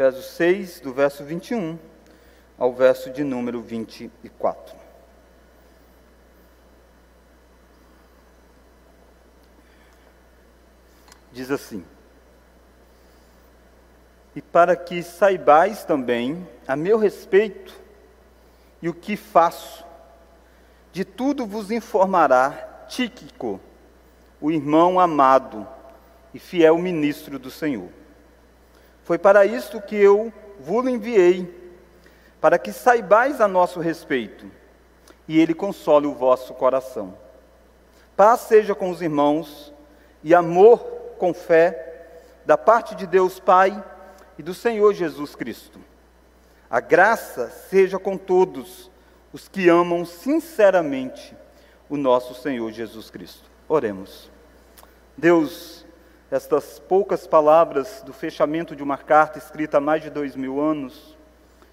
Efésios 6, do verso 21 ao verso de número 24. Diz assim: E para que saibais também a meu respeito e o que faço, de tudo vos informará Tíquico, o irmão amado e fiel ministro do Senhor. Foi para isto que eu vos enviei, para que saibais a nosso respeito, e ele console o vosso coração. Paz seja com os irmãos e amor com fé, da parte de Deus Pai e do Senhor Jesus Cristo. A graça seja com todos os que amam sinceramente o nosso Senhor Jesus Cristo. Oremos. Deus, estas poucas palavras do fechamento de uma carta escrita há mais de dois mil anos,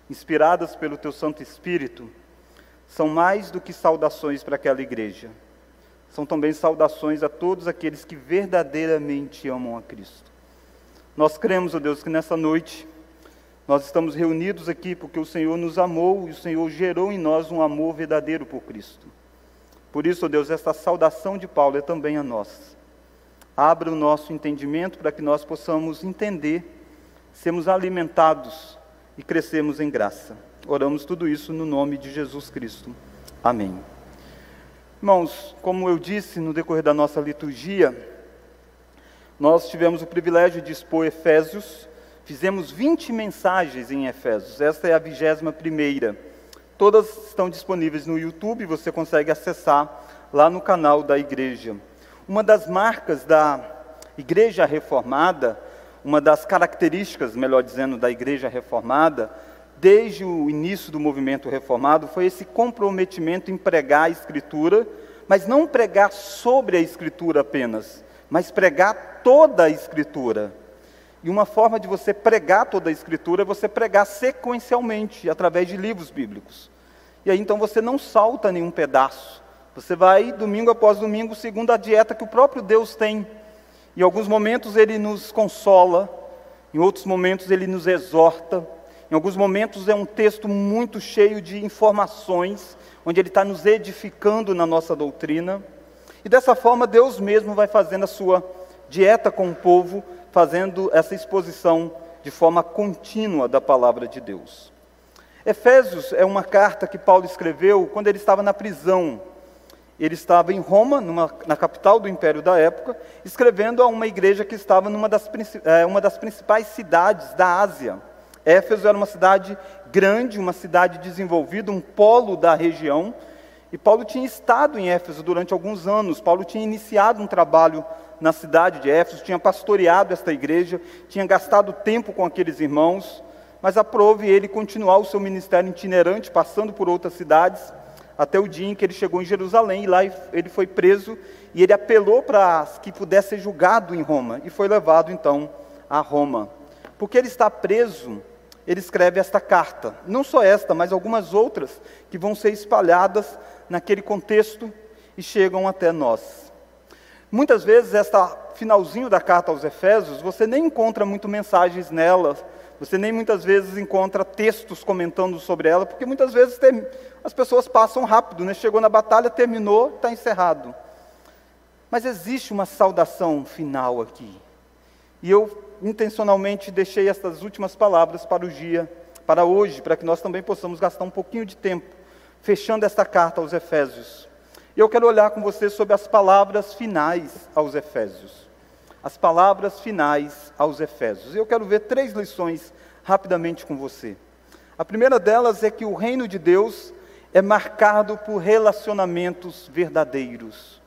inspiradas pelo Teu Santo Espírito, são mais do que saudações para aquela igreja são também saudações a todos aqueles que verdadeiramente amam a Cristo. Nós cremos, ó Deus, que nessa noite nós estamos reunidos aqui porque o Senhor nos amou e o Senhor gerou em nós um amor verdadeiro por Cristo. Por isso, ó Deus, esta saudação de Paulo é também a nós. Abra o nosso entendimento para que nós possamos entender, sermos alimentados e crescermos em graça. Oramos tudo isso no nome de Jesus Cristo. Amém. Irmãos, como eu disse no decorrer da nossa liturgia, nós tivemos o privilégio de expor Efésios, fizemos 20 mensagens em Efésios, esta é a vigésima primeira. Todas estão disponíveis no YouTube, você consegue acessar lá no canal da igreja. Uma das marcas da igreja reformada, uma das características, melhor dizendo, da igreja reformada, desde o início do movimento reformado, foi esse comprometimento em pregar a Escritura, mas não pregar sobre a Escritura apenas, mas pregar toda a Escritura. E uma forma de você pregar toda a Escritura é você pregar sequencialmente, através de livros bíblicos. E aí então você não salta nenhum pedaço. Você vai domingo após domingo, segundo a dieta que o próprio Deus tem. Em alguns momentos ele nos consola, em outros momentos ele nos exorta, em alguns momentos é um texto muito cheio de informações, onde ele está nos edificando na nossa doutrina. E dessa forma, Deus mesmo vai fazendo a sua dieta com o povo, fazendo essa exposição de forma contínua da palavra de Deus. Efésios é uma carta que Paulo escreveu quando ele estava na prisão. Ele estava em Roma, numa, na capital do império da época, escrevendo a uma igreja que estava numa das, é, uma das principais cidades da Ásia. Éfeso era uma cidade grande, uma cidade desenvolvida, um polo da região. E Paulo tinha estado em Éfeso durante alguns anos. Paulo tinha iniciado um trabalho na cidade de Éfeso, tinha pastoreado esta igreja, tinha gastado tempo com aqueles irmãos, mas aprove ele continuar o seu ministério itinerante, passando por outras cidades, até o dia em que ele chegou em Jerusalém, e lá ele foi preso, e ele apelou para que pudesse ser julgado em Roma, e foi levado então a Roma. Porque ele está preso, ele escreve esta carta. Não só esta, mas algumas outras que vão ser espalhadas naquele contexto e chegam até nós. Muitas vezes, esta finalzinho da carta aos Efésios, você nem encontra muito mensagens nela, você nem muitas vezes encontra textos comentando sobre ela, porque muitas vezes as pessoas passam rápido, né? chegou na batalha, terminou, está encerrado. Mas existe uma saudação final aqui. E eu intencionalmente deixei estas últimas palavras para o dia, para hoje, para que nós também possamos gastar um pouquinho de tempo fechando esta carta aos Efésios. E eu quero olhar com você sobre as palavras finais aos Efésios. As palavras finais aos Efésios. Eu quero ver três lições rapidamente com você. A primeira delas é que o reino de Deus é marcado por relacionamentos verdadeiros.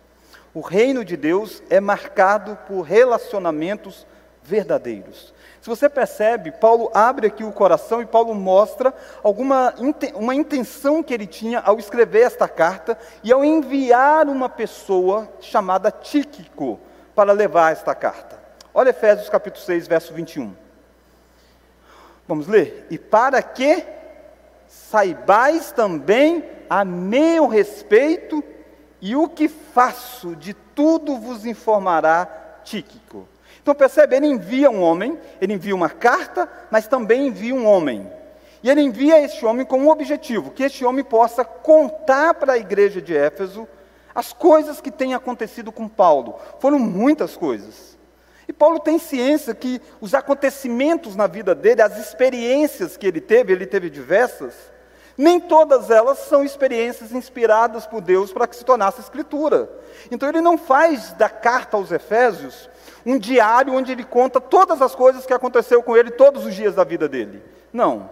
O reino de Deus é marcado por relacionamentos verdadeiros. Se você percebe, Paulo abre aqui o coração e Paulo mostra alguma uma intenção que ele tinha ao escrever esta carta e ao enviar uma pessoa chamada Tíquico para levar esta carta. Olha Efésios capítulo 6, verso 21. Vamos ler? E para que saibais também a meu respeito e o que faço de tudo vos informará Tíquico Então percebe, ele envia um homem, ele envia uma carta, mas também envia um homem. E ele envia este homem com um objetivo: que este homem possa contar para a igreja de Éfeso as coisas que têm acontecido com Paulo. Foram muitas coisas. E Paulo tem ciência que os acontecimentos na vida dele, as experiências que ele teve, ele teve diversas, nem todas elas são experiências inspiradas por Deus para que se tornasse escritura. Então ele não faz da carta aos Efésios um diário onde ele conta todas as coisas que aconteceu com ele todos os dias da vida dele. Não.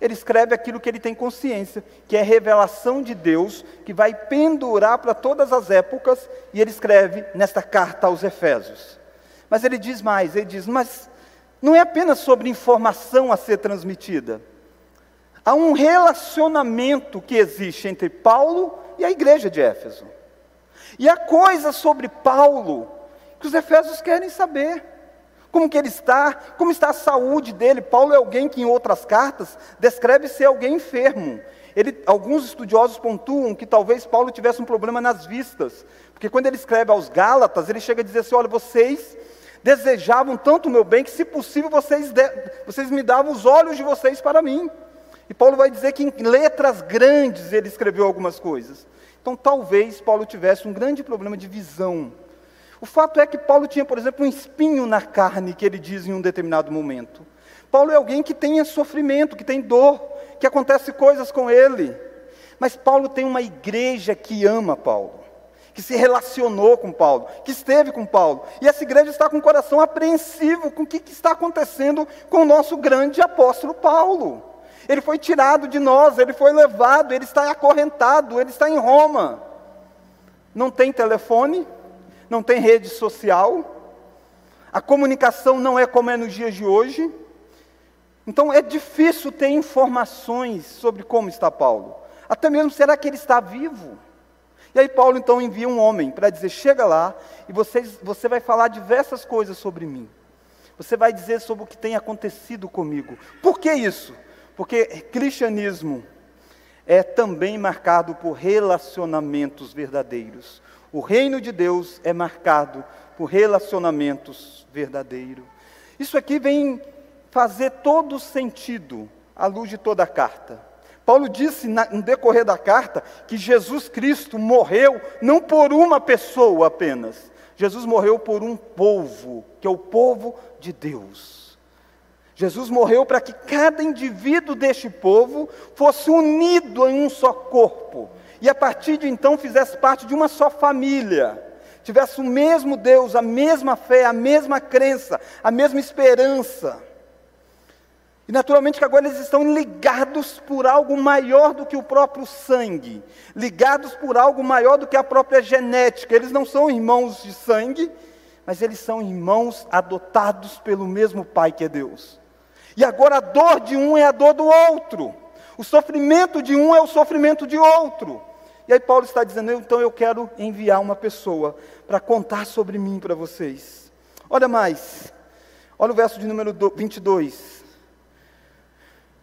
Ele escreve aquilo que ele tem consciência, que é revelação de Deus, que vai pendurar para todas as épocas, e ele escreve nesta carta aos Efésios. Mas ele diz mais, ele diz, mas não é apenas sobre informação a ser transmitida. Há um relacionamento que existe entre Paulo e a igreja de Éfeso. E há coisas sobre Paulo que os efésios querem saber. Como que ele está, como está a saúde dele. Paulo é alguém que em outras cartas descreve ser alguém enfermo. Ele, alguns estudiosos pontuam que talvez Paulo tivesse um problema nas vistas, porque quando ele escreve aos Gálatas, ele chega a dizer assim: olha, vocês desejavam tanto o meu bem que, se possível, vocês, de, vocês me davam os olhos de vocês para mim. E Paulo vai dizer que em letras grandes ele escreveu algumas coisas. Então, talvez Paulo tivesse um grande problema de visão. O fato é que Paulo tinha, por exemplo, um espinho na carne, que ele diz em um determinado momento. Paulo é alguém que tem sofrimento, que tem dor, que acontece coisas com ele. Mas Paulo tem uma igreja que ama Paulo, que se relacionou com Paulo, que esteve com Paulo. E essa igreja está com o coração apreensivo com o que está acontecendo com o nosso grande apóstolo Paulo. Ele foi tirado de nós, ele foi levado, ele está acorrentado, ele está em Roma. Não tem telefone, não tem rede social, a comunicação não é como é nos dias de hoje. Então é difícil ter informações sobre como está Paulo. Até mesmo será que ele está vivo? E aí Paulo então envia um homem para dizer: chega lá e vocês, você vai falar diversas coisas sobre mim. Você vai dizer sobre o que tem acontecido comigo. Por que isso? Porque cristianismo é também marcado por relacionamentos verdadeiros. O reino de Deus é marcado por relacionamentos verdadeiros. Isso aqui vem fazer todo sentido à luz de toda a carta. Paulo disse no decorrer da carta que Jesus Cristo morreu não por uma pessoa apenas, Jesus morreu por um povo, que é o povo de Deus. Jesus morreu para que cada indivíduo deste povo fosse unido em um só corpo, e a partir de então fizesse parte de uma só família, tivesse o mesmo Deus, a mesma fé, a mesma crença, a mesma esperança. E naturalmente que agora eles estão ligados por algo maior do que o próprio sangue, ligados por algo maior do que a própria genética. Eles não são irmãos de sangue, mas eles são irmãos adotados pelo mesmo Pai que é Deus. E agora a dor de um é a dor do outro, o sofrimento de um é o sofrimento de outro. E aí Paulo está dizendo, então eu quero enviar uma pessoa para contar sobre mim para vocês. Olha mais, olha o verso de número 22.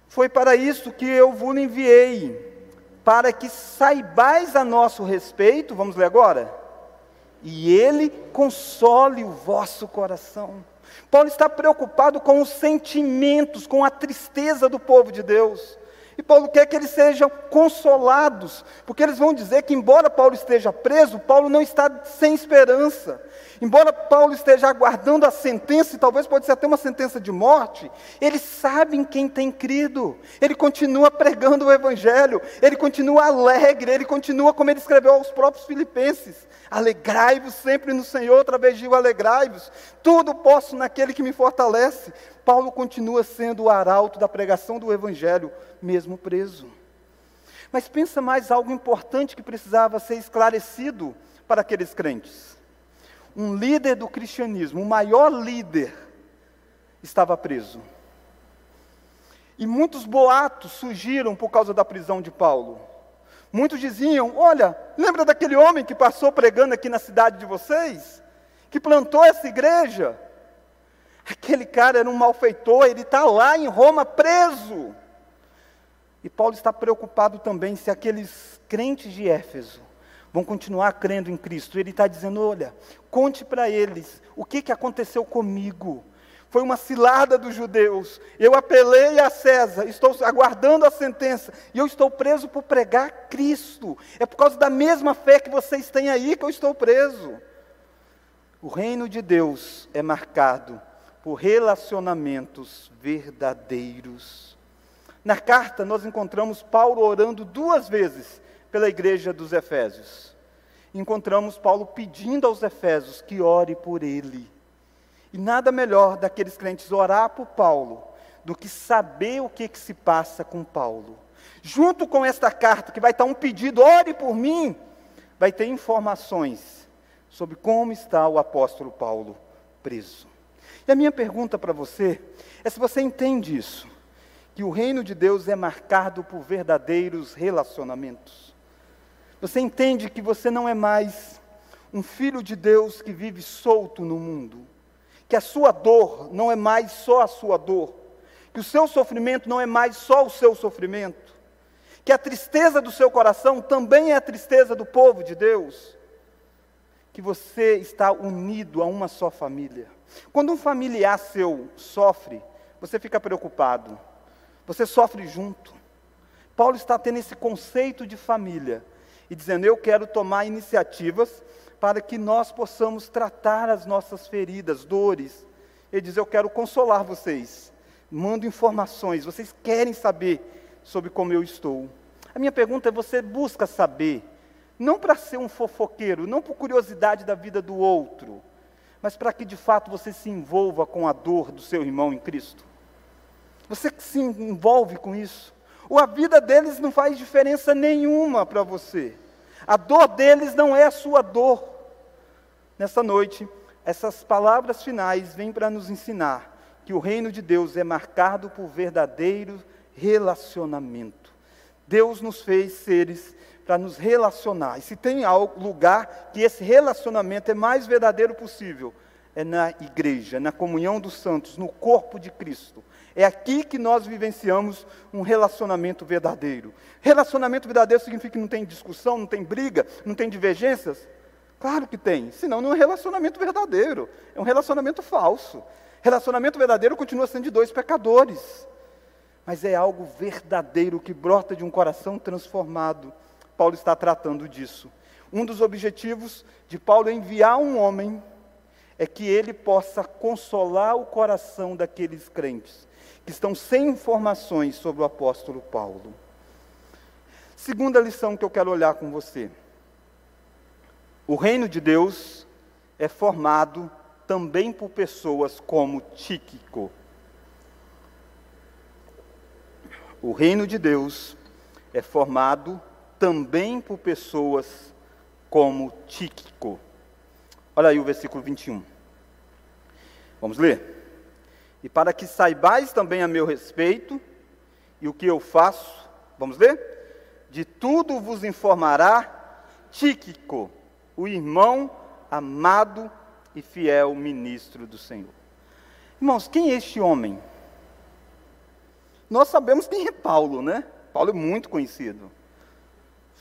Foi para isso que eu vos enviei, para que saibais a nosso respeito, vamos ler agora? E ele console o vosso coração. Paulo está preocupado com os sentimentos, com a tristeza do povo de Deus. E Paulo quer que eles sejam consolados, porque eles vão dizer que, embora Paulo esteja preso, Paulo não está sem esperança. Embora Paulo esteja aguardando a sentença, e talvez pode ser até uma sentença de morte, ele sabe em quem tem crido, ele continua pregando o Evangelho, ele continua alegre, ele continua como ele escreveu aos próprios filipenses: alegrai-vos sempre no Senhor, outra vez digo alegrai-vos, tudo posso naquele que me fortalece. Paulo continua sendo o arauto da pregação do Evangelho, mesmo preso. Mas pensa mais algo importante que precisava ser esclarecido para aqueles crentes um líder do cristianismo, o maior líder, estava preso. E muitos boatos surgiram por causa da prisão de Paulo. Muitos diziam: Olha, lembra daquele homem que passou pregando aqui na cidade de vocês? Que plantou essa igreja? Aquele cara era um malfeitor, ele está lá em Roma preso. E Paulo está preocupado também se aqueles crentes de Éfeso vão continuar crendo em Cristo. Ele está dizendo: olha, conte para eles o que, que aconteceu comigo. Foi uma cilada dos judeus. Eu apelei a César, estou aguardando a sentença, e eu estou preso por pregar Cristo. É por causa da mesma fé que vocês têm aí que eu estou preso. O reino de Deus é marcado por relacionamentos verdadeiros. Na carta, nós encontramos Paulo orando duas vezes pela igreja dos Efésios. Encontramos Paulo pedindo aos Efésios que ore por ele. E nada melhor daqueles crentes orar por Paulo do que saber o que, que se passa com Paulo. Junto com esta carta, que vai estar um pedido, ore por mim, vai ter informações sobre como está o apóstolo Paulo preso. E a minha pergunta para você é se você entende isso, que o reino de Deus é marcado por verdadeiros relacionamentos. Você entende que você não é mais um filho de Deus que vive solto no mundo? Que a sua dor não é mais só a sua dor, que o seu sofrimento não é mais só o seu sofrimento, que a tristeza do seu coração também é a tristeza do povo de Deus, que você está unido a uma só família. Quando um familiar seu sofre, você fica preocupado, você sofre junto. Paulo está tendo esse conceito de família e dizendo: Eu quero tomar iniciativas para que nós possamos tratar as nossas feridas, dores. Ele diz: Eu quero consolar vocês, mando informações, vocês querem saber sobre como eu estou. A minha pergunta é: você busca saber, não para ser um fofoqueiro, não por curiosidade da vida do outro, mas para que de fato você se envolva com a dor do seu irmão em Cristo? Você se envolve com isso? Ou a vida deles não faz diferença nenhuma para você? A dor deles não é a sua dor. Nessa noite, essas palavras finais vêm para nos ensinar que o reino de Deus é marcado por verdadeiro relacionamento. Deus nos fez seres para nos relacionar. E se tem lugar que esse relacionamento é mais verdadeiro possível, é na igreja, na comunhão dos santos, no corpo de Cristo. É aqui que nós vivenciamos um relacionamento verdadeiro. Relacionamento verdadeiro significa que não tem discussão, não tem briga, não tem divergências? Claro que tem, senão não é um relacionamento verdadeiro, é um relacionamento falso. Relacionamento verdadeiro continua sendo de dois pecadores, mas é algo verdadeiro que brota de um coração transformado. Paulo está tratando disso. Um dos objetivos de Paulo é enviar um homem é que ele possa consolar o coração daqueles crentes que estão sem informações sobre o apóstolo Paulo. Segunda lição que eu quero olhar com você. O reino de Deus é formado também por pessoas como Tíquico. O reino de Deus é formado também por pessoas como Tíquico. Olha aí o versículo 21. Vamos ler? E para que saibais também a meu respeito e o que eu faço, vamos ler? De tudo vos informará Tíquico, o irmão amado e fiel ministro do Senhor. Irmãos, quem é este homem? Nós sabemos quem é Paulo, né? Paulo é muito conhecido.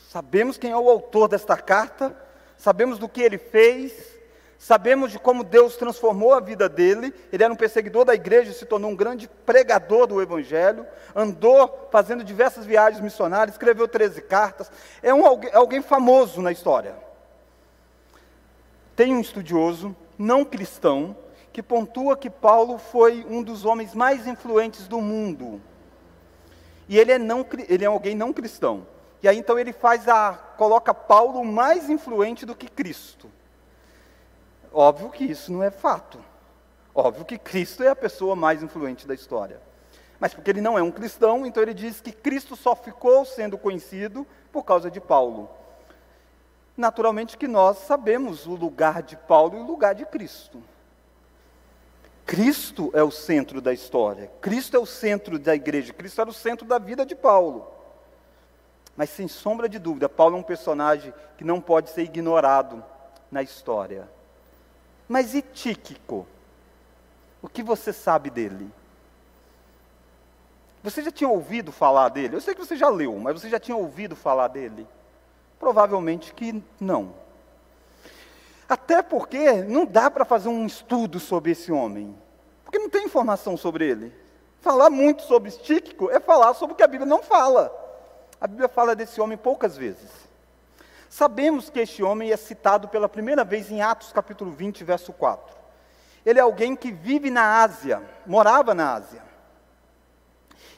Sabemos quem é o autor desta carta, sabemos do que ele fez, Sabemos de como Deus transformou a vida dele. Ele era um perseguidor da igreja, se tornou um grande pregador do evangelho. Andou fazendo diversas viagens missionárias, escreveu 13 cartas. É, um, é alguém famoso na história. Tem um estudioso não cristão que pontua que Paulo foi um dos homens mais influentes do mundo. E ele é, não, ele é alguém não cristão. E aí então ele faz a coloca Paulo mais influente do que Cristo. Óbvio que isso não é fato. Óbvio que Cristo é a pessoa mais influente da história. Mas porque ele não é um cristão, então ele diz que Cristo só ficou sendo conhecido por causa de Paulo. Naturalmente que nós sabemos o lugar de Paulo e o lugar de Cristo. Cristo é o centro da história, Cristo é o centro da igreja, Cristo era o centro da vida de Paulo. Mas sem sombra de dúvida, Paulo é um personagem que não pode ser ignorado na história. Mas e Tíquico? O que você sabe dele? Você já tinha ouvido falar dele? Eu sei que você já leu, mas você já tinha ouvido falar dele? Provavelmente que não. Até porque não dá para fazer um estudo sobre esse homem, porque não tem informação sobre ele. Falar muito sobre Tíquico é falar sobre o que a Bíblia não fala. A Bíblia fala desse homem poucas vezes. Sabemos que este homem é citado pela primeira vez em Atos capítulo 20, verso 4. Ele é alguém que vive na Ásia, morava na Ásia.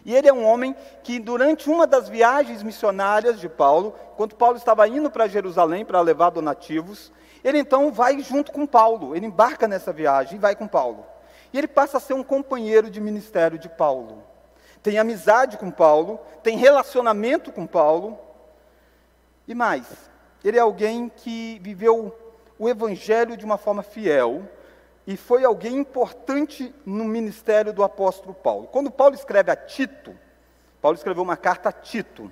E ele é um homem que, durante uma das viagens missionárias de Paulo, quando Paulo estava indo para Jerusalém para levar donativos, ele então vai junto com Paulo, ele embarca nessa viagem e vai com Paulo. E ele passa a ser um companheiro de ministério de Paulo. Tem amizade com Paulo, tem relacionamento com Paulo. E mais, ele é alguém que viveu o evangelho de uma forma fiel e foi alguém importante no ministério do apóstolo Paulo. Quando Paulo escreve a Tito, Paulo escreveu uma carta a Tito.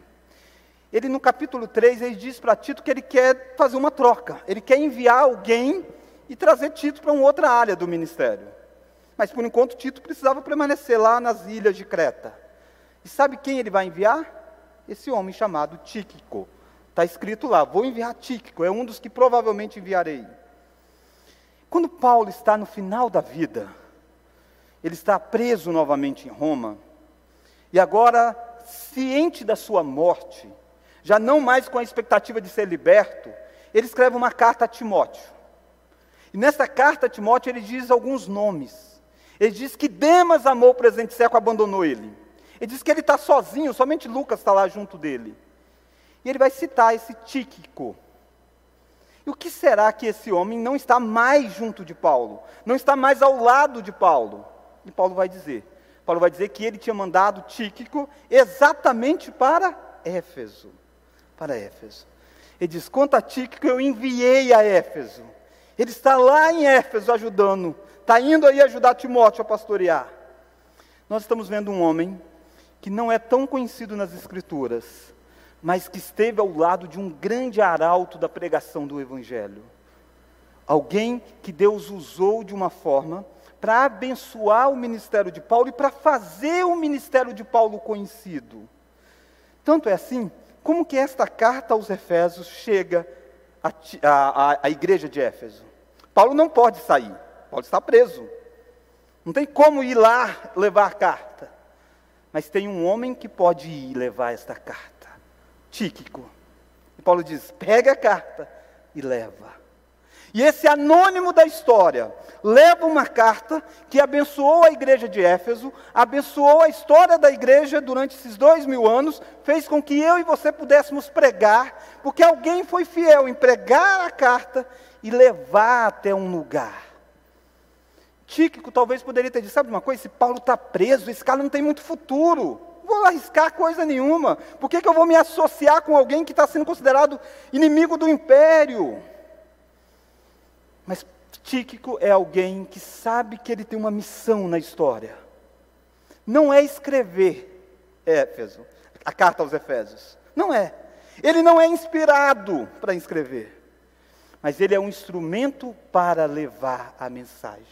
Ele no capítulo 3, ele diz para Tito que ele quer fazer uma troca. Ele quer enviar alguém e trazer Tito para uma outra área do ministério. Mas por enquanto Tito precisava permanecer lá nas ilhas de Creta. E sabe quem ele vai enviar? Esse homem chamado Tíquico. Está escrito lá: vou enviar Tíquico, é um dos que provavelmente enviarei. Quando Paulo está no final da vida, ele está preso novamente em Roma, e agora, ciente da sua morte, já não mais com a expectativa de ser liberto, ele escreve uma carta a Timóteo. E nessa carta a Timóteo ele diz alguns nomes. Ele diz que Demas amou o presente século, abandonou ele. Ele diz que ele está sozinho, somente Lucas está lá junto dele. E ele vai citar esse Tíquico. E o que será que esse homem não está mais junto de Paulo? Não está mais ao lado de Paulo? E Paulo vai dizer: Paulo vai dizer que ele tinha mandado Tíquico exatamente para Éfeso. Para Éfeso. Ele diz: quanto a Tíquico, eu enviei a Éfeso. Ele está lá em Éfeso ajudando está indo aí ajudar Timóteo a pastorear. Nós estamos vendo um homem que não é tão conhecido nas Escrituras, mas que esteve ao lado de um grande arauto da pregação do Evangelho. Alguém que Deus usou de uma forma para abençoar o ministério de Paulo e para fazer o ministério de Paulo conhecido. Tanto é assim, como que esta carta aos Efésios chega à, igreja de Éfeso? Paulo não pode sair. Paulo está preso. Não tem como ir lá levar a carta. Mas tem um homem que pode ir levar esta carta. Tíquico. E Paulo diz: pega a carta e leva. E esse anônimo da história leva uma carta que abençoou a igreja de Éfeso, abençoou a história da igreja durante esses dois mil anos, fez com que eu e você pudéssemos pregar, porque alguém foi fiel em pregar a carta e levar até um lugar. Tíquico talvez poderia ter dito: sabe uma coisa? Esse Paulo está preso, esse cara não tem muito futuro. Vou arriscar coisa nenhuma. Por que, que eu vou me associar com alguém que está sendo considerado inimigo do império? Mas Tíquico é alguém que sabe que ele tem uma missão na história. Não é escrever Éfeso, a carta aos Efésios. Não é. Ele não é inspirado para escrever. Mas ele é um instrumento para levar a mensagem.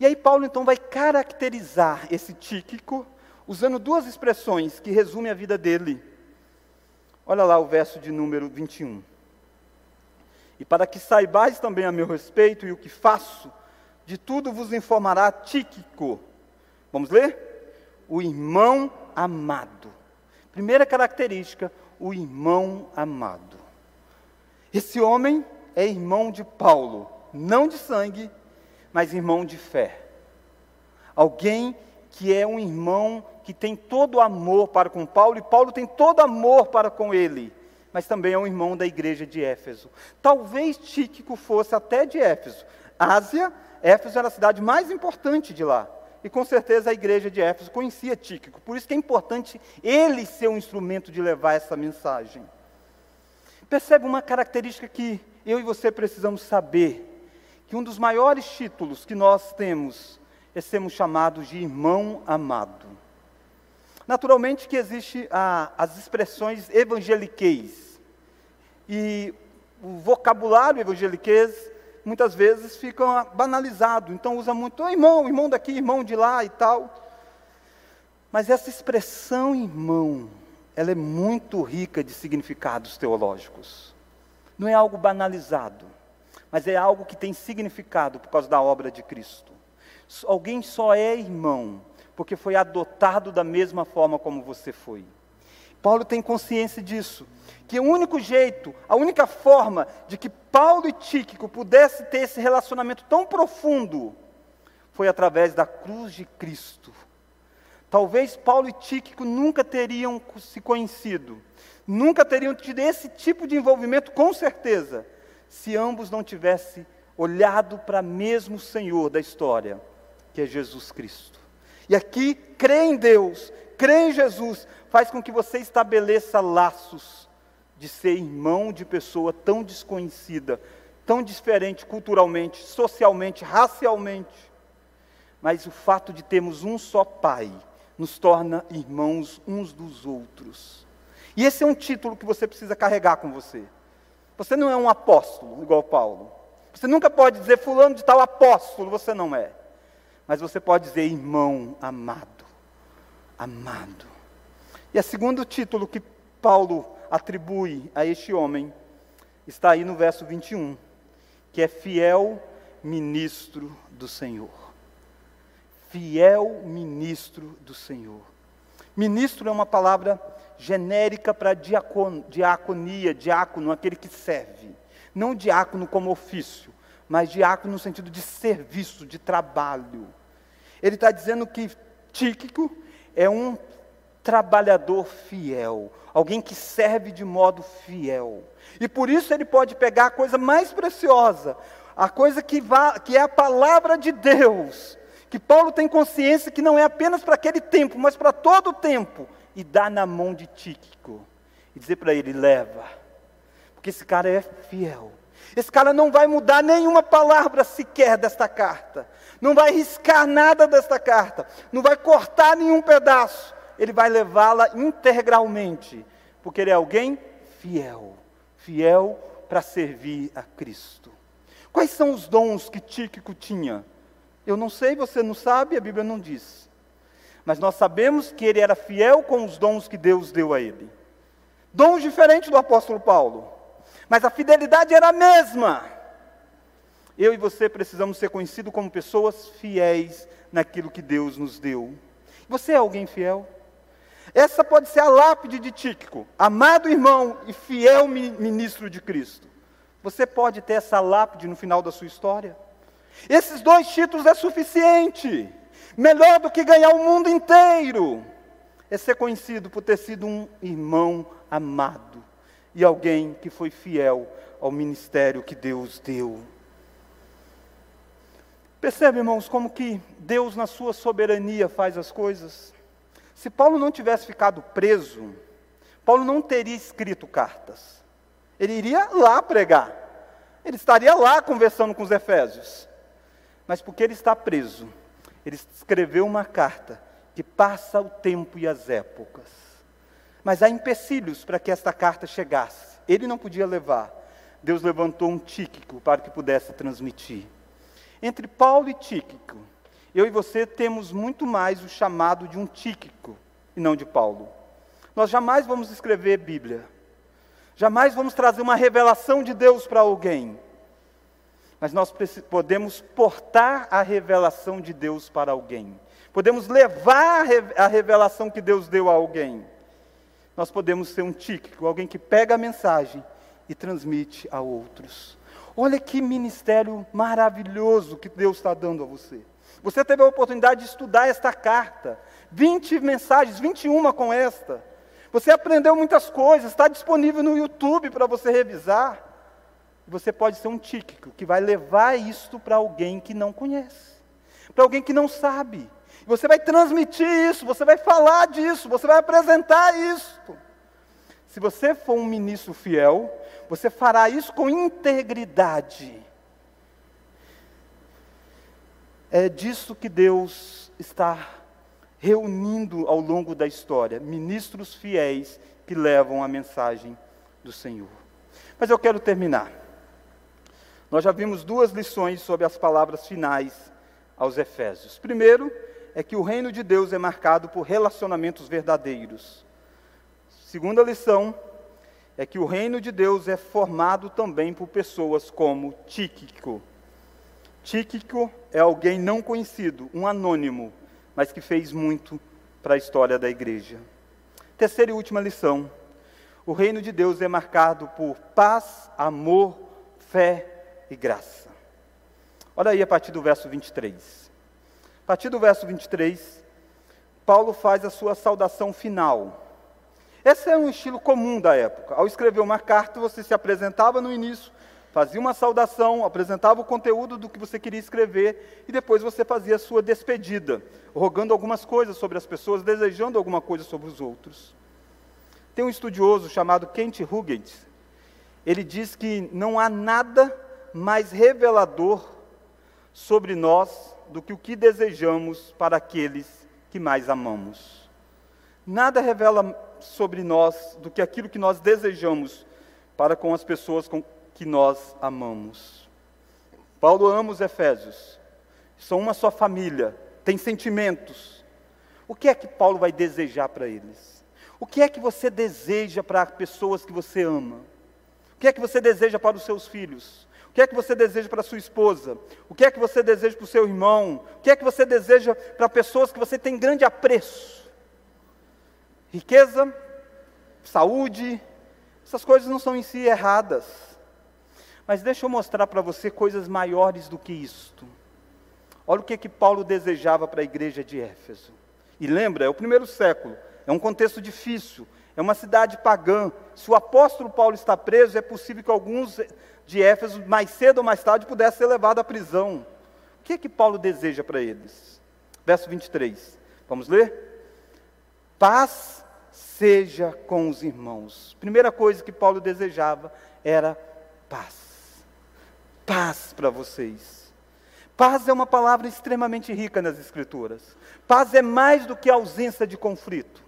E aí Paulo então vai caracterizar esse Tíquico usando duas expressões que resumem a vida dele. Olha lá o verso de número 21. E para que saibais também a meu respeito e o que faço, de tudo vos informará Tíquico. Vamos ler? O irmão amado. Primeira característica, o irmão amado. Esse homem é irmão de Paulo, não de sangue, mas irmão de fé. Alguém que é um irmão que tem todo amor para com Paulo, e Paulo tem todo amor para com ele, mas também é um irmão da igreja de Éfeso. Talvez Tíquico fosse até de Éfeso. Ásia, Éfeso era a cidade mais importante de lá. E com certeza a igreja de Éfeso conhecia Tíquico. Por isso que é importante ele ser um instrumento de levar essa mensagem. Percebe uma característica que eu e você precisamos saber que um dos maiores títulos que nós temos é sermos chamados de irmão amado. Naturalmente que existe as expressões evangeliqueis. E o vocabulário evangeliquez muitas vezes fica banalizado. Então usa muito, oh, irmão, irmão daqui, irmão de lá e tal. Mas essa expressão irmão ela é muito rica de significados teológicos. Não é algo banalizado, mas é algo que tem significado por causa da obra de Cristo. Alguém só é irmão porque foi adotado da mesma forma como você foi. Paulo tem consciência disso, que o único jeito, a única forma de que Paulo e Tíquico pudessem ter esse relacionamento tão profundo foi através da cruz de Cristo. Talvez Paulo e Tíquico nunca teriam se conhecido, nunca teriam tido esse tipo de envolvimento, com certeza, se ambos não tivessem olhado para o mesmo Senhor da história, que é Jesus Cristo. E aqui, crer em Deus, crer em Jesus, faz com que você estabeleça laços de ser irmão de pessoa tão desconhecida, tão diferente culturalmente, socialmente, racialmente. Mas o fato de termos um só Pai nos torna irmãos uns dos outros. E esse é um título que você precisa carregar com você. Você não é um apóstolo igual Paulo. Você nunca pode dizer fulano de tal apóstolo, você não é. Mas você pode dizer irmão amado. Amado. E o segundo título que Paulo atribui a este homem está aí no verso 21, que é fiel ministro do Senhor. Fiel ministro do Senhor. Ministro é uma palavra genérica para diacon, diaconia, diácono, aquele que serve. Não diácono como ofício, mas diácono no sentido de serviço, de trabalho. Ele está dizendo que Tíquico é um trabalhador fiel, alguém que serve de modo fiel. E por isso ele pode pegar a coisa mais preciosa, a coisa que, que é a palavra de Deus, que Paulo tem consciência que não é apenas para aquele tempo, mas para todo o tempo e dar na mão de Tíquico e dizer para ele: leva, porque esse cara é fiel. Esse cara não vai mudar nenhuma palavra sequer desta carta, não vai riscar nada desta carta, não vai cortar nenhum pedaço, ele vai levá-la integralmente, porque ele é alguém fiel, fiel para servir a Cristo. Quais são os dons que Tíquico tinha? Eu não sei, você não sabe, a Bíblia não diz. Mas nós sabemos que ele era fiel com os dons que Deus deu a ele. Dons diferentes do apóstolo Paulo. Mas a fidelidade era a mesma. Eu e você precisamos ser conhecidos como pessoas fiéis naquilo que Deus nos deu. Você é alguém fiel? Essa pode ser a lápide de Tíquico, amado irmão e fiel ministro de Cristo. Você pode ter essa lápide no final da sua história. Esses dois títulos é suficiente. Melhor do que ganhar o mundo inteiro é ser conhecido por ter sido um irmão amado e alguém que foi fiel ao ministério que Deus deu. Percebe, irmãos, como que Deus, na sua soberania, faz as coisas? Se Paulo não tivesse ficado preso, Paulo não teria escrito cartas. Ele iria lá pregar. Ele estaria lá conversando com os efésios. Mas porque ele está preso, ele escreveu uma carta que passa o tempo e as épocas. Mas há empecilhos para que esta carta chegasse. Ele não podia levar. Deus levantou um Tíquico para que pudesse transmitir. Entre Paulo e Tíquico, eu e você temos muito mais o chamado de um Tíquico e não de Paulo. Nós jamais vamos escrever Bíblia. Jamais vamos trazer uma revelação de Deus para alguém mas nós podemos portar a revelação de Deus para alguém. Podemos levar a revelação que Deus deu a alguém. Nós podemos ser um tíquico, alguém que pega a mensagem e transmite a outros. Olha que ministério maravilhoso que Deus está dando a você. Você teve a oportunidade de estudar esta carta, 20 mensagens, 21 com esta. Você aprendeu muitas coisas, está disponível no YouTube para você revisar. Você pode ser um tíquico que vai levar isto para alguém que não conhece, para alguém que não sabe. Você vai transmitir isso, você vai falar disso, você vai apresentar isso. Se você for um ministro fiel, você fará isso com integridade. É disso que Deus está reunindo ao longo da história, ministros fiéis que levam a mensagem do Senhor. Mas eu quero terminar. Nós já vimos duas lições sobre as palavras finais aos Efésios. Primeiro, é que o reino de Deus é marcado por relacionamentos verdadeiros. Segunda lição é que o reino de Deus é formado também por pessoas como Tíquico. Tíquico é alguém não conhecido, um anônimo, mas que fez muito para a história da igreja. Terceira e última lição: o reino de Deus é marcado por paz, amor, fé e graça. Olha aí a partir do verso 23. A partir do verso 23, Paulo faz a sua saudação final. Esse é um estilo comum da época. Ao escrever uma carta, você se apresentava no início, fazia uma saudação, apresentava o conteúdo do que você queria escrever e depois você fazia a sua despedida, rogando algumas coisas sobre as pessoas, desejando alguma coisa sobre os outros. Tem um estudioso chamado Kent Huggins. Ele diz que não há nada mais revelador sobre nós do que o que desejamos para aqueles que mais amamos. Nada revela sobre nós do que aquilo que nós desejamos para com as pessoas com que nós amamos. Paulo ama os Efésios, são uma só família, tem sentimentos. O que é que Paulo vai desejar para eles? O que é que você deseja para as pessoas que você ama? O que é que você deseja para os seus filhos? O que é que você deseja para sua esposa? O que é que você deseja para o seu irmão? O que é que você deseja para pessoas que você tem grande apreço? Riqueza, saúde, essas coisas não são em si erradas. Mas deixa eu mostrar para você coisas maiores do que isto. Olha o que, que Paulo desejava para a igreja de Éfeso. E lembra, é o primeiro século, é um contexto difícil, é uma cidade pagã. Se o apóstolo Paulo está preso, é possível que alguns de Éfeso, mais cedo ou mais tarde, pudesse ser levado à prisão. O que é que Paulo deseja para eles? Verso 23. Vamos ler? Paz seja com os irmãos. Primeira coisa que Paulo desejava era paz. Paz para vocês. Paz é uma palavra extremamente rica nas Escrituras. Paz é mais do que ausência de conflito.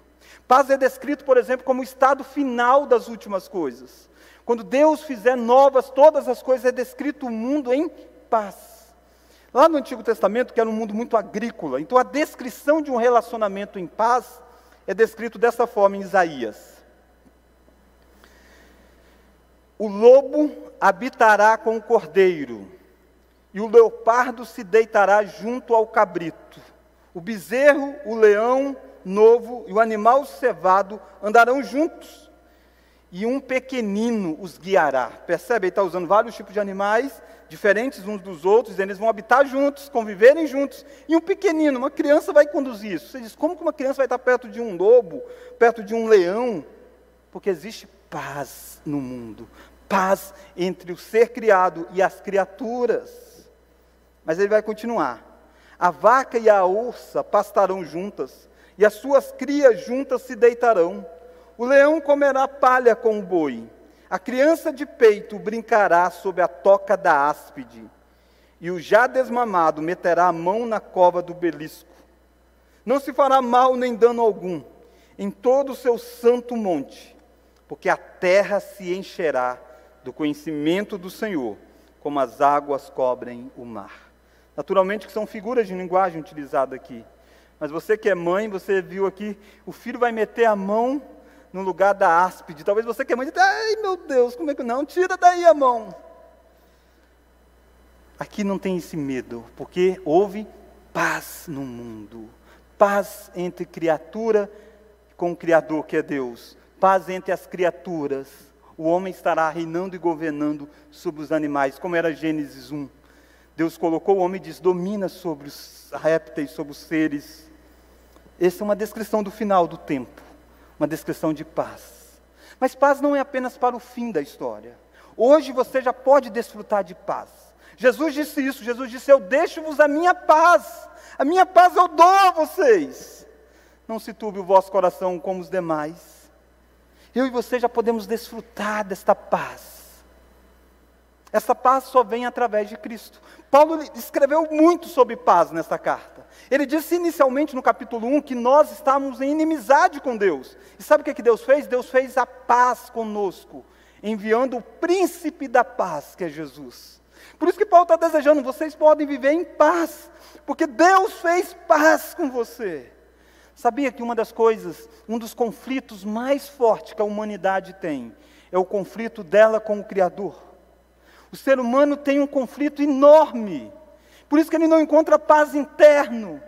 Paz é descrito, por exemplo, como o estado final das últimas coisas. Quando Deus fizer novas todas as coisas, é descrito o mundo em paz. Lá no Antigo Testamento, que era um mundo muito agrícola, então a descrição de um relacionamento em paz é descrito dessa forma em Isaías: O lobo habitará com o cordeiro, e o leopardo se deitará junto ao cabrito. O bezerro, o leão novo e o animal cevado andarão juntos e um pequenino os guiará. Percebe? Ele está usando vários tipos de animais, diferentes uns dos outros, eles vão habitar juntos, conviverem juntos, e um pequenino, uma criança vai conduzir isso. Você diz, como que uma criança vai estar perto de um lobo, perto de um leão? Porque existe paz no mundo, paz entre o ser criado e as criaturas. Mas ele vai continuar. A vaca e a ursa pastarão juntas, e as suas crias juntas se deitarão. O leão comerá palha com o boi. A criança de peito brincará sob a toca da áspide. E o já desmamado meterá a mão na cova do belisco. Não se fará mal nem dano algum em todo o seu santo monte, porque a terra se encherá do conhecimento do Senhor, como as águas cobrem o mar. Naturalmente que são figuras de linguagem utilizadas aqui. Mas você que é mãe, você viu aqui, o filho vai meter a mão no lugar da áspide. Talvez você que é mãe, ai meu Deus, como é que não? Tira daí a mão. Aqui não tem esse medo, porque houve paz no mundo. Paz entre criatura com o Criador que é Deus. Paz entre as criaturas. O homem estará reinando e governando sobre os animais, como era Gênesis 1. Deus colocou o homem e diz: domina sobre os répteis, sobre os seres. Essa é uma descrição do final do tempo uma descrição de paz. Mas paz não é apenas para o fim da história. Hoje você já pode desfrutar de paz. Jesus disse isso, Jesus disse: Eu deixo-vos a minha paz, a minha paz eu dou a vocês. Não se turbe o vosso coração como os demais. Eu e você já podemos desfrutar desta paz. Essa paz só vem através de Cristo. Paulo escreveu muito sobre paz nesta carta. Ele disse inicialmente no capítulo 1 que nós estávamos em inimizade com Deus. E sabe o que, que Deus fez? Deus fez a paz conosco, enviando o príncipe da paz, que é Jesus. Por isso que Paulo está desejando, vocês podem viver em paz, porque Deus fez paz com você. Sabia que uma das coisas, um dos conflitos mais fortes que a humanidade tem, é o conflito dela com o Criador? O ser humano tem um conflito enorme. Por isso que ele não encontra paz interno,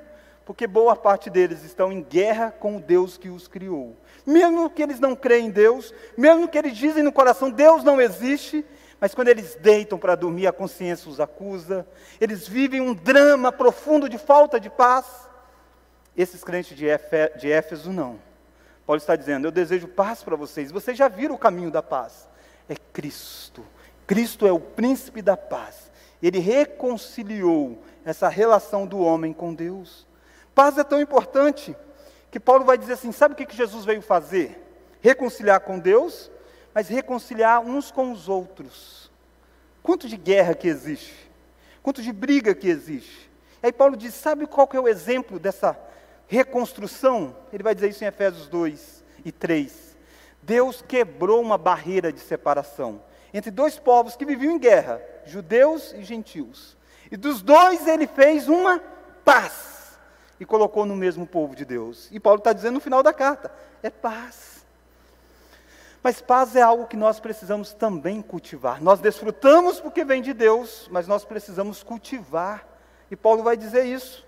porque boa parte deles estão em guerra com o Deus que os criou. Mesmo que eles não creem em Deus, mesmo que eles dizem no coração Deus não existe, mas quando eles deitam para dormir, a consciência os acusa, eles vivem um drama profundo de falta de paz. Esses crentes de, de Éfeso não. Paulo está dizendo: Eu desejo paz para vocês. Vocês já viram o caminho da paz. É Cristo. Cristo é o príncipe da paz. Ele reconciliou essa relação do homem com Deus. Paz é tão importante que Paulo vai dizer assim: sabe o que Jesus veio fazer? Reconciliar com Deus, mas reconciliar uns com os outros. Quanto de guerra que existe? Quanto de briga que existe? Aí Paulo diz: sabe qual que é o exemplo dessa reconstrução? Ele vai dizer isso em Efésios 2 e 3. Deus quebrou uma barreira de separação entre dois povos que viviam em guerra, judeus e gentios. E dos dois ele fez uma paz e colocou no mesmo povo de Deus. E Paulo está dizendo no final da carta: é paz. Mas paz é algo que nós precisamos também cultivar. Nós desfrutamos porque vem de Deus, mas nós precisamos cultivar. E Paulo vai dizer isso.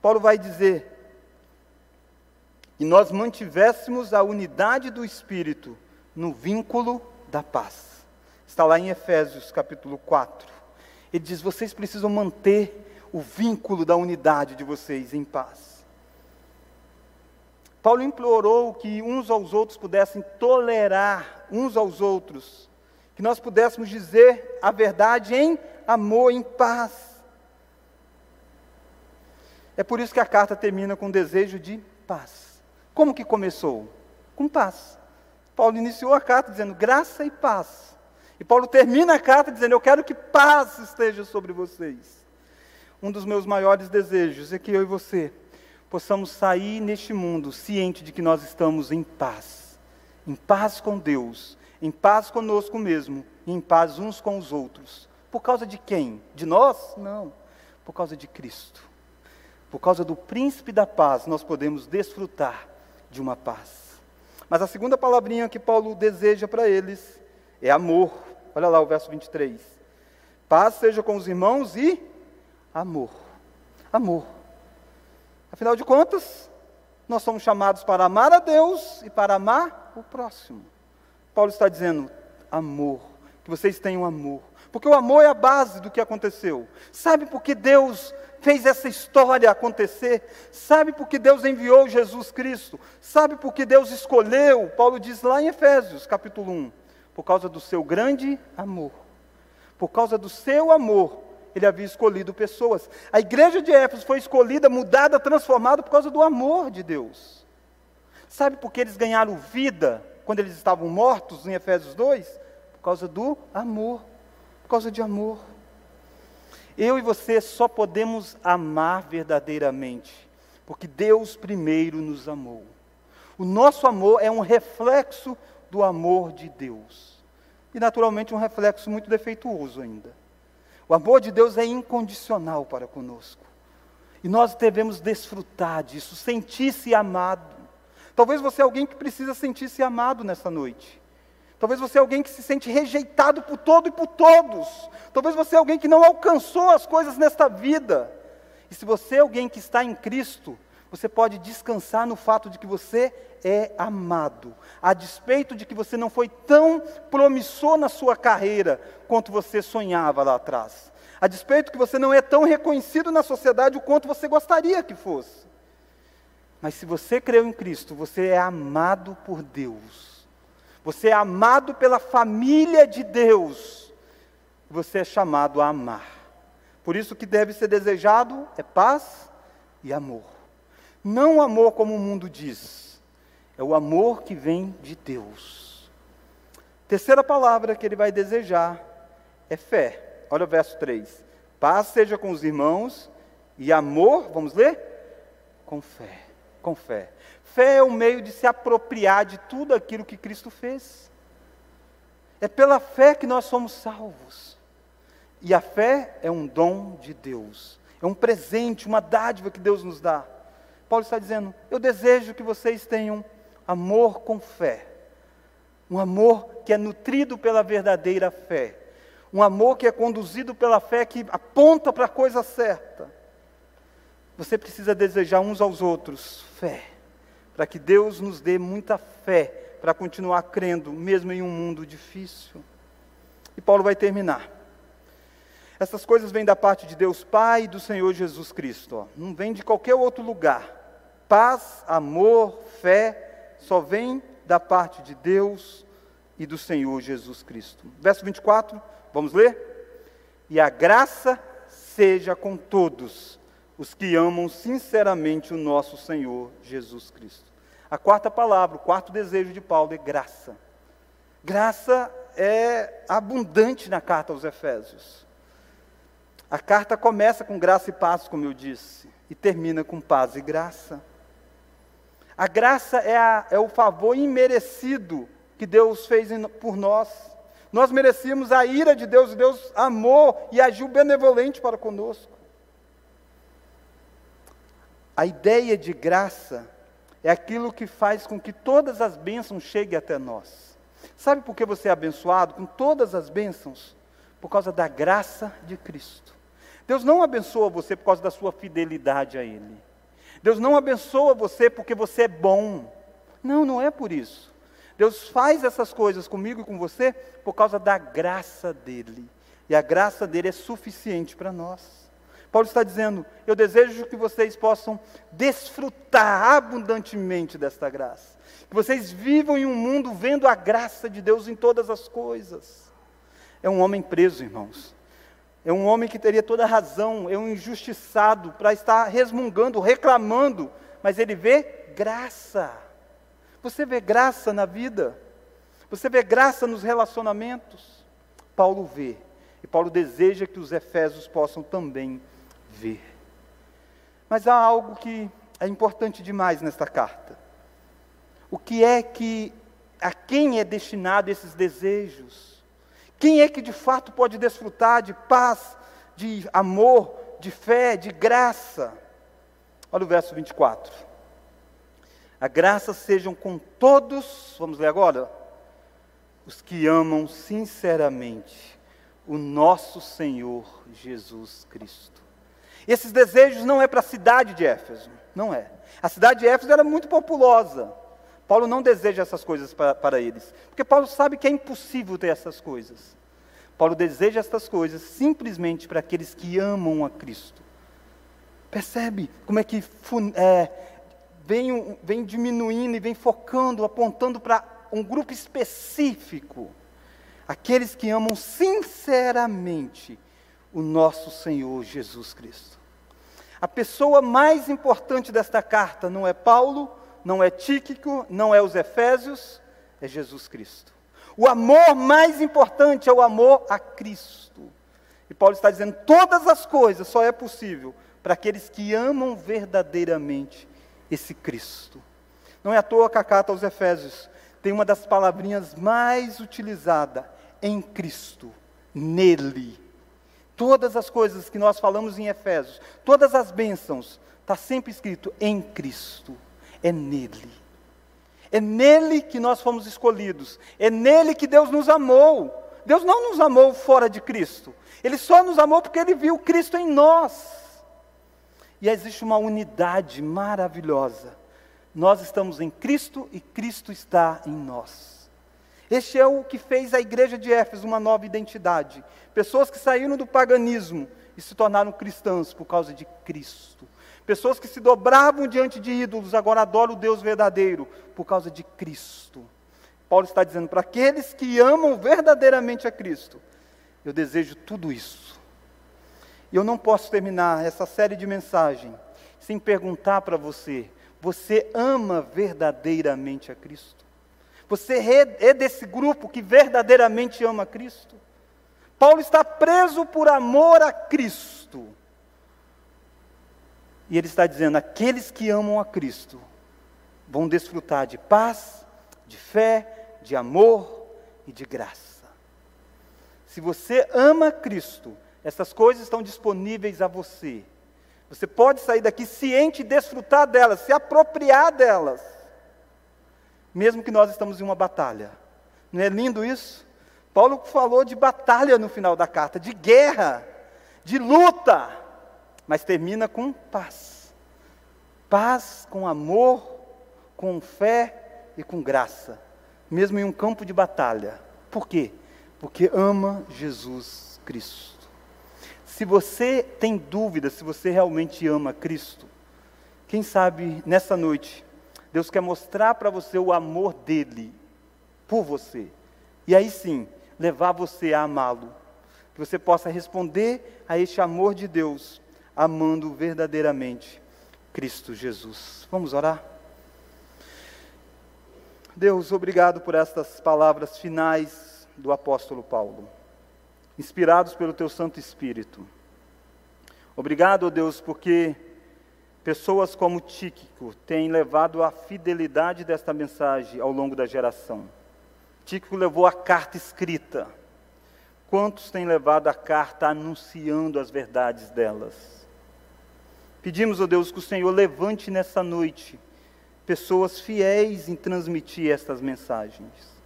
Paulo vai dizer: e nós mantivéssemos a unidade do Espírito no vínculo da paz. Está lá em Efésios capítulo 4. Ele diz: vocês precisam manter o vínculo da unidade de vocês em paz. Paulo implorou que uns aos outros pudessem tolerar uns aos outros, que nós pudéssemos dizer a verdade em amor, em paz. É por isso que a carta termina com desejo de paz. Como que começou? Com paz. Paulo iniciou a carta dizendo graça e paz e Paulo termina a carta dizendo: Eu quero que paz esteja sobre vocês. Um dos meus maiores desejos é que eu e você possamos sair neste mundo ciente de que nós estamos em paz. Em paz com Deus, em paz conosco mesmo, e em paz uns com os outros. Por causa de quem? De nós? Não. Por causa de Cristo. Por causa do príncipe da paz, nós podemos desfrutar de uma paz. Mas a segunda palavrinha que Paulo deseja para eles é amor. Olha lá o verso 23. Paz seja com os irmãos e amor. Amor. Afinal de contas, nós somos chamados para amar a Deus e para amar o próximo. Paulo está dizendo amor, que vocês tenham amor. Porque o amor é a base do que aconteceu. Sabe por que Deus fez essa história acontecer? Sabe por que Deus enviou Jesus Cristo? Sabe por que Deus escolheu? Paulo diz lá em Efésios, capítulo 1 por causa do seu grande amor. Por causa do seu amor, ele havia escolhido pessoas. A igreja de Éfeso foi escolhida, mudada, transformada por causa do amor de Deus. Sabe por que eles ganharam vida quando eles estavam mortos em Efésios 2? Por causa do amor. Por causa de amor. Eu e você só podemos amar verdadeiramente, porque Deus primeiro nos amou. O nosso amor é um reflexo do amor de Deus. E, naturalmente, um reflexo muito defeituoso ainda. O amor de Deus é incondicional para conosco. E nós devemos desfrutar disso, sentir-se amado. Talvez você é alguém que precisa sentir-se amado nessa noite. Talvez você é alguém que se sente rejeitado por todo e por todos. Talvez você é alguém que não alcançou as coisas nesta vida. E se você é alguém que está em Cristo, você pode descansar no fato de que você é amado, a despeito de que você não foi tão promissor na sua carreira quanto você sonhava lá atrás, a despeito de que você não é tão reconhecido na sociedade o quanto você gostaria que fosse. Mas se você creu em Cristo, você é amado por Deus, você é amado pela família de Deus, você é chamado a amar. Por isso, o que deve ser desejado é paz e amor. Não o amor como o mundo diz, é o amor que vem de Deus. Terceira palavra que ele vai desejar é fé. Olha o verso 3. Paz seja com os irmãos e amor, vamos ler? Com fé. Com fé. Fé é o meio de se apropriar de tudo aquilo que Cristo fez. É pela fé que nós somos salvos. E a fé é um dom de Deus. É um presente, uma dádiva que Deus nos dá. Paulo está dizendo: Eu desejo que vocês tenham amor com fé, um amor que é nutrido pela verdadeira fé, um amor que é conduzido pela fé que aponta para a coisa certa. Você precisa desejar uns aos outros fé, para que Deus nos dê muita fé para continuar crendo, mesmo em um mundo difícil. E Paulo vai terminar. Essas coisas vêm da parte de Deus Pai e do Senhor Jesus Cristo. Ó. Não vem de qualquer outro lugar. Paz, amor, fé, só vem da parte de Deus e do Senhor Jesus Cristo. Verso 24, vamos ler? E a graça seja com todos os que amam sinceramente o nosso Senhor Jesus Cristo. A quarta palavra, o quarto desejo de Paulo é graça. Graça é abundante na carta aos Efésios. A carta começa com graça e paz, como eu disse, e termina com paz e graça. A graça é, a, é o favor imerecido que Deus fez por nós. Nós merecíamos a ira de Deus, e Deus amou e agiu benevolente para conosco. A ideia de graça é aquilo que faz com que todas as bênçãos cheguem até nós. Sabe por que você é abençoado com todas as bênçãos? Por causa da graça de Cristo. Deus não abençoa você por causa da sua fidelidade a Ele. Deus não abençoa você porque você é bom. Não, não é por isso. Deus faz essas coisas comigo e com você por causa da graça dEle. E a graça dEle é suficiente para nós. Paulo está dizendo: Eu desejo que vocês possam desfrutar abundantemente desta graça. Que vocês vivam em um mundo vendo a graça de Deus em todas as coisas. É um homem preso, irmãos. É um homem que teria toda a razão, é um injustiçado para estar resmungando, reclamando, mas ele vê graça. Você vê graça na vida? Você vê graça nos relacionamentos? Paulo vê. E Paulo deseja que os efésios possam também ver. Mas há algo que é importante demais nesta carta. O que é que a quem é destinado esses desejos? Quem é que de fato pode desfrutar de paz, de amor, de fé, de graça? Olha o verso 24. A graça sejam com todos, vamos ler agora, os que amam sinceramente o nosso Senhor Jesus Cristo. Esses desejos não é para a cidade de Éfeso, não é. A cidade de Éfeso era muito populosa. Paulo não deseja essas coisas para, para eles, porque Paulo sabe que é impossível ter essas coisas. Paulo deseja estas coisas simplesmente para aqueles que amam a Cristo. Percebe como é que é, vem, vem diminuindo e vem focando, apontando para um grupo específico. Aqueles que amam sinceramente o nosso Senhor Jesus Cristo. A pessoa mais importante desta carta não é Paulo, não é Tíquico, não é os Efésios, é Jesus Cristo. O amor mais importante é o amor a Cristo. E Paulo está dizendo: todas as coisas só é possível para aqueles que amam verdadeiramente esse Cristo. Não é à toa que a carta aos Efésios tem uma das palavrinhas mais utilizadas em Cristo, nele. Todas as coisas que nós falamos em Efésios, todas as bênçãos, está sempre escrito em Cristo é nele. É nele que nós fomos escolhidos. É nele que Deus nos amou. Deus não nos amou fora de Cristo. Ele só nos amou porque ele viu Cristo em nós. E existe uma unidade maravilhosa. Nós estamos em Cristo e Cristo está em nós. Este é o que fez a igreja de Éfeso uma nova identidade. Pessoas que saíram do paganismo e se tornaram cristãs por causa de Cristo. Pessoas que se dobravam diante de ídolos, agora adoram o Deus verdadeiro por causa de Cristo. Paulo está dizendo para aqueles que amam verdadeiramente a Cristo, eu desejo tudo isso. E eu não posso terminar essa série de mensagens sem perguntar para você: você ama verdadeiramente a Cristo? Você é desse grupo que verdadeiramente ama Cristo? Paulo está preso por amor a Cristo. E ele está dizendo: aqueles que amam a Cristo vão desfrutar de paz, de fé, de amor e de graça. Se você ama Cristo, essas coisas estão disponíveis a você. Você pode sair daqui ciente e desfrutar delas, se apropriar delas, mesmo que nós estamos em uma batalha. Não é lindo isso? Paulo falou de batalha no final da carta, de guerra, de luta, mas termina com paz. Paz com amor, com fé e com graça, mesmo em um campo de batalha. Por quê? Porque ama Jesus Cristo. Se você tem dúvida se você realmente ama Cristo, quem sabe nessa noite Deus quer mostrar para você o amor dele por você. E aí sim, levar você a amá-lo. Que você possa responder a este amor de Deus, amando verdadeiramente Cristo Jesus. Vamos orar? Deus, obrigado por estas palavras finais do apóstolo Paulo, inspirados pelo teu Santo Espírito. Obrigado, Deus, porque pessoas como Tíquico têm levado a fidelidade desta mensagem ao longo da geração. Tíquico levou a carta escrita. Quantos têm levado a carta anunciando as verdades delas? Pedimos, ó Deus, que o Senhor levante nessa noite pessoas fiéis em transmitir estas mensagens.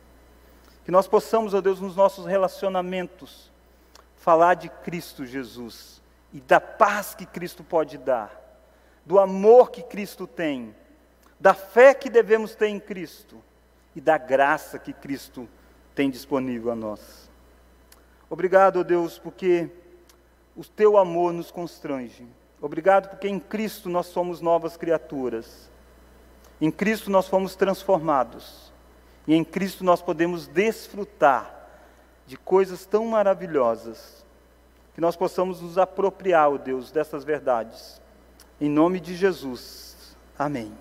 Que nós possamos, ó Deus, nos nossos relacionamentos, falar de Cristo Jesus e da paz que Cristo pode dar, do amor que Cristo tem, da fé que devemos ter em Cristo e da graça que Cristo tem disponível a nós. Obrigado, ó Deus, porque o teu amor nos constrange. Obrigado porque em Cristo nós somos novas criaturas. Em Cristo nós fomos transformados. E em Cristo nós podemos desfrutar de coisas tão maravilhosas. Que nós possamos nos apropriar, ó Deus, dessas verdades. Em nome de Jesus. Amém.